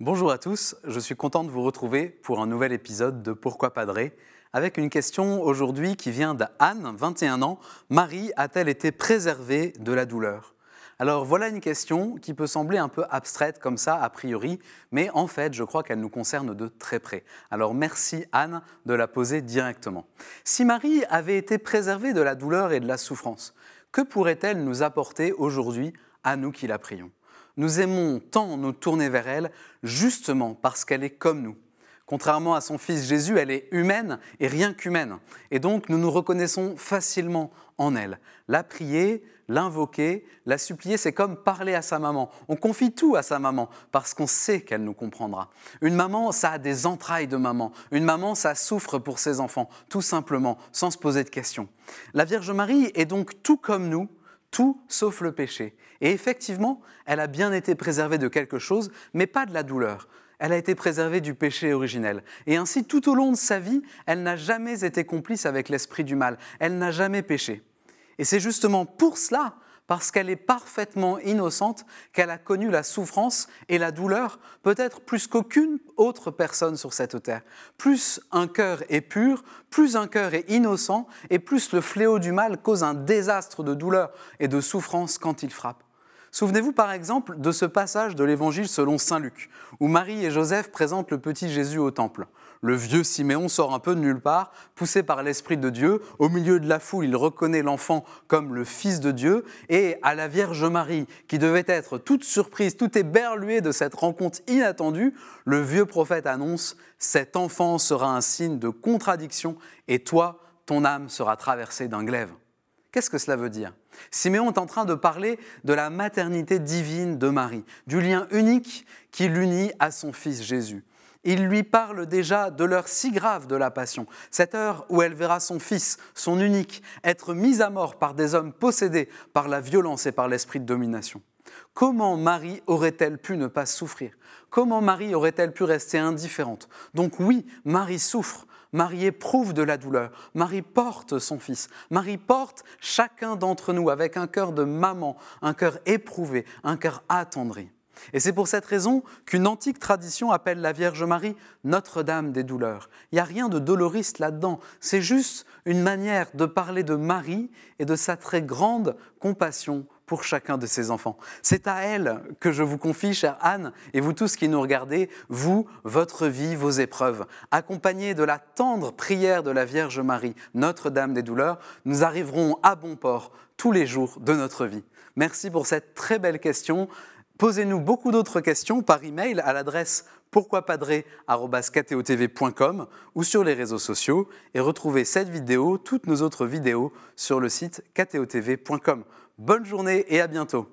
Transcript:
Bonjour à tous, je suis content de vous retrouver pour un nouvel épisode de Pourquoi Padré avec une question aujourd'hui qui vient d'Anne, 21 ans. Marie a-t-elle été préservée de la douleur? Alors voilà une question qui peut sembler un peu abstraite comme ça a priori, mais en fait je crois qu'elle nous concerne de très près. Alors merci Anne de la poser directement. Si Marie avait été préservée de la douleur et de la souffrance, que pourrait-elle nous apporter aujourd'hui à nous qui la prions? Nous aimons tant nous tourner vers elle justement parce qu'elle est comme nous. Contrairement à son fils Jésus, elle est humaine et rien qu'humaine. Et donc nous nous reconnaissons facilement en elle. La prier, l'invoquer, la supplier, c'est comme parler à sa maman. On confie tout à sa maman parce qu'on sait qu'elle nous comprendra. Une maman, ça a des entrailles de maman. Une maman, ça souffre pour ses enfants, tout simplement, sans se poser de questions. La Vierge Marie est donc tout comme nous, tout sauf le péché. Et effectivement, elle a bien été préservée de quelque chose, mais pas de la douleur elle a été préservée du péché originel. Et ainsi, tout au long de sa vie, elle n'a jamais été complice avec l'esprit du mal. Elle n'a jamais péché. Et c'est justement pour cela, parce qu'elle est parfaitement innocente, qu'elle a connu la souffrance et la douleur, peut-être plus qu'aucune autre personne sur cette terre. Plus un cœur est pur, plus un cœur est innocent, et plus le fléau du mal cause un désastre de douleur et de souffrance quand il frappe. Souvenez-vous par exemple de ce passage de l'Évangile selon Saint Luc, où Marie et Joseph présentent le petit Jésus au temple. Le vieux Siméon sort un peu de nulle part, poussé par l'Esprit de Dieu. Au milieu de la foule, il reconnaît l'enfant comme le Fils de Dieu. Et à la Vierge Marie, qui devait être toute surprise, tout éberluée de cette rencontre inattendue, le vieux prophète annonce Cet enfant sera un signe de contradiction, et toi, ton âme sera traversée d'un glaive. Qu'est-ce que cela veut dire? Siméon est en train de parler de la maternité divine de Marie, du lien unique qui l'unit à son fils Jésus. Il lui parle déjà de l'heure si grave de la passion, cette heure où elle verra son fils, son unique, être mis à mort par des hommes possédés par la violence et par l'esprit de domination. Comment Marie aurait-elle pu ne pas souffrir? Comment Marie aurait-elle pu rester indifférente? Donc oui, Marie souffre, Marie éprouve de la douleur, Marie porte son fils, Marie porte chacun d'entre nous avec un cœur de maman, un cœur éprouvé, un cœur attendri. Et c'est pour cette raison qu'une antique tradition appelle la Vierge Marie Notre-Dame des douleurs. Il n'y a rien de doloriste là-dedans, c'est juste une manière de parler de Marie et de sa très grande compassion pour chacun de ses enfants. C'est à elle que je vous confie, chère Anne, et vous tous qui nous regardez, vous, votre vie, vos épreuves. Accompagnés de la tendre prière de la Vierge Marie, Notre-Dame des douleurs, nous arriverons à bon port tous les jours de notre vie. Merci pour cette très belle question. Posez-nous beaucoup d'autres questions par email à l'adresse pourquoipadré.com ou sur les réseaux sociaux et retrouvez cette vidéo, toutes nos autres vidéos sur le site ktotv.com. Bonne journée et à bientôt